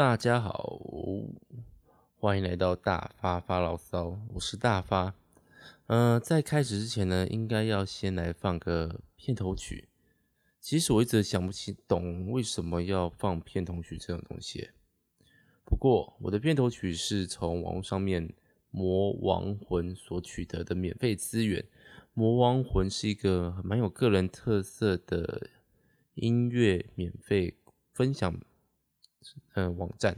大家好，欢迎来到大发发牢骚，我是大发。嗯、呃，在开始之前呢，应该要先来放个片头曲。其实我一直想不起懂为什么要放片头曲这种东西。不过我的片头曲是从网络上面魔王魂所取得的免费资源。魔王魂是一个蛮有个人特色的音乐免费分享。嗯，网站，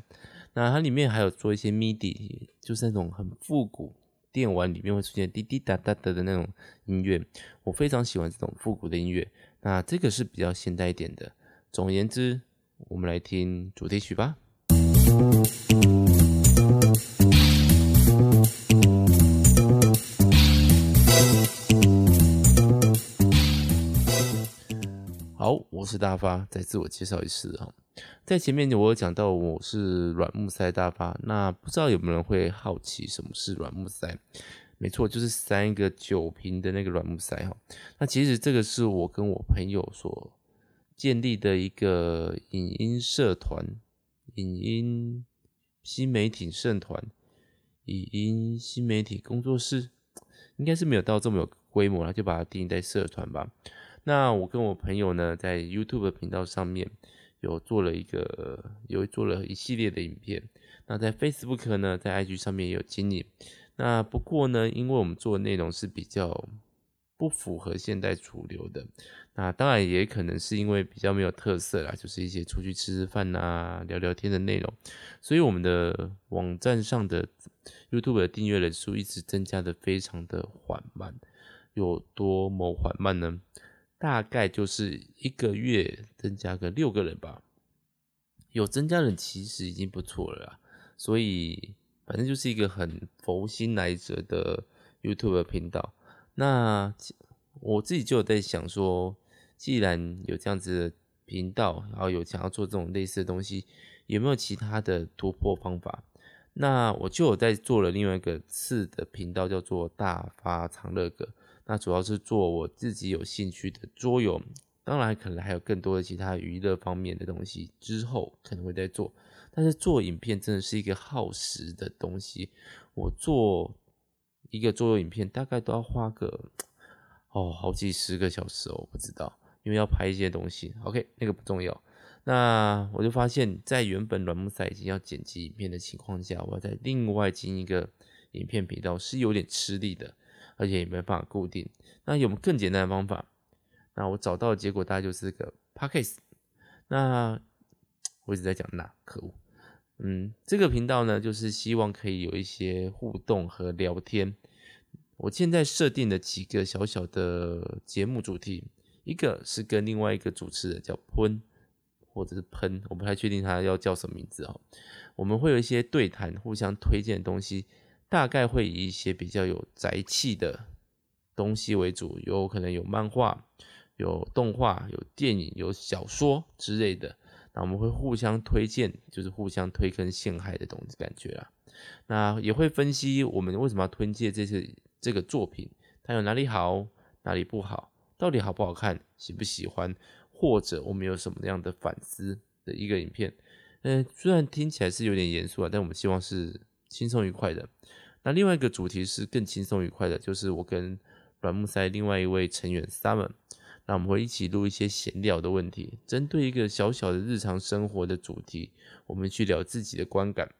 那它里面还有做一些 MIDI，就是那种很复古电玩里面会出现滴滴答答的的那种音乐，我非常喜欢这种复古的音乐。那这个是比较现代一点的。总而言之，我们来听主题曲吧。好，我是大发，再自我介绍一次哈。在前面我有讲到我是软木塞大发，那不知道有没有人会好奇什么是软木塞？没错，就是三个酒瓶的那个软木塞哈。那其实这个是我跟我朋友所建立的一个影音社团、影音新媒体社团、影音新媒体工作室，应该是没有到这么有规模了，就把它定义在社团吧。那我跟我朋友呢，在 YouTube 频道上面有做了一个，有做了一系列的影片。那在 Facebook 呢，在 IG 上面也有经营。那不过呢，因为我们做的内容是比较不符合现代主流的，那当然也可能是因为比较没有特色啦，就是一些出去吃吃饭啊、聊聊天的内容，所以我们的网站上的 YouTube 的订阅人数一直增加的非常的缓慢。有多么缓慢呢？大概就是一个月增加个六个人吧，有增加人其实已经不错了。所以反正就是一个很佛心来着的 YouTube 频道。那我自己就有在想说，既然有这样子的频道，然后有想要做这种类似的东西，有没有其他的突破方法？那我就有在做了另外一个次的频道，叫做大发长乐阁。那主要是做我自己有兴趣的桌游，当然可能还有更多的其他娱乐方面的东西，之后可能会再做。但是做影片真的是一个耗时的东西，我做一个桌游影片大概都要花个哦好几十个小时哦，不知道，因为要拍一些东西。OK，那个不重要。那我就发现，在原本软木塞已经要剪辑影片的情况下，我要再另外进一个影片频道是有点吃力的。而且也没办法固定，那有没更简单的方法？那我找到的结果大概就是个 Podcast。那我一直在讲那可恶，嗯，这个频道呢，就是希望可以有一些互动和聊天。我现在设定的几个小小的节目主题，一个是跟另外一个主持人叫喷，或者是喷，我不太确定他要叫什么名字哦。我们会有一些对谈，互相推荐的东西。大概会以一些比较有宅气的东西为主，有可能有漫画、有动画、有电影、有小说之类的。那我们会互相推荐，就是互相推坑陷害的东西感觉啊。那也会分析我们为什么要推荐这些这个作品，它有哪里好，哪里不好，到底好不好看，喜不喜欢，或者我们有什么样的反思的一个影片。嗯，虽然听起来是有点严肃啊，但我们希望是轻松愉快的。那另外一个主题是更轻松愉快的，就是我跟软木塞另外一位成员 Summer，那我们会一起录一些闲聊的问题，针对一个小小的日常生活的主题，我们去聊自己的观感，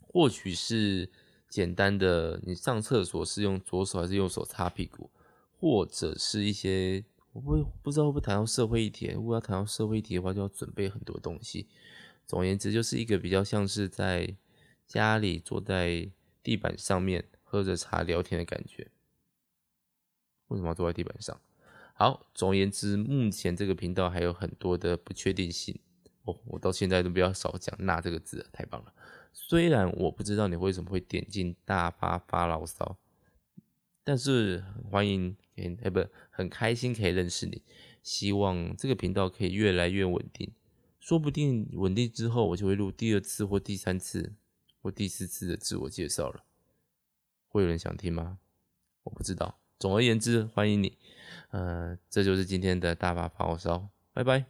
或许是简单的你上厕所是用左手还是右手擦屁股，或者是一些我不会不知道会不会谈到社会议题，如果要谈到社会议题的话，就要准备很多东西。总而言之，就是一个比较像是在家里坐在。地板上面喝着茶聊天的感觉，为什么要坐在地板上？好，总而言之，目前这个频道还有很多的不确定性哦。我到现在都比较少讲“那”这个字，太棒了。虽然我不知道你为什么会点进大发发牢骚，但是欢迎，哎不，很开心可以认识你。希望这个频道可以越来越稳定，说不定稳定之后，我就会录第二次或第三次。我第四次的自我介绍了，会有人想听吗？我不知道。总而言之，欢迎你。呃，这就是今天的大发发牢骚，拜拜。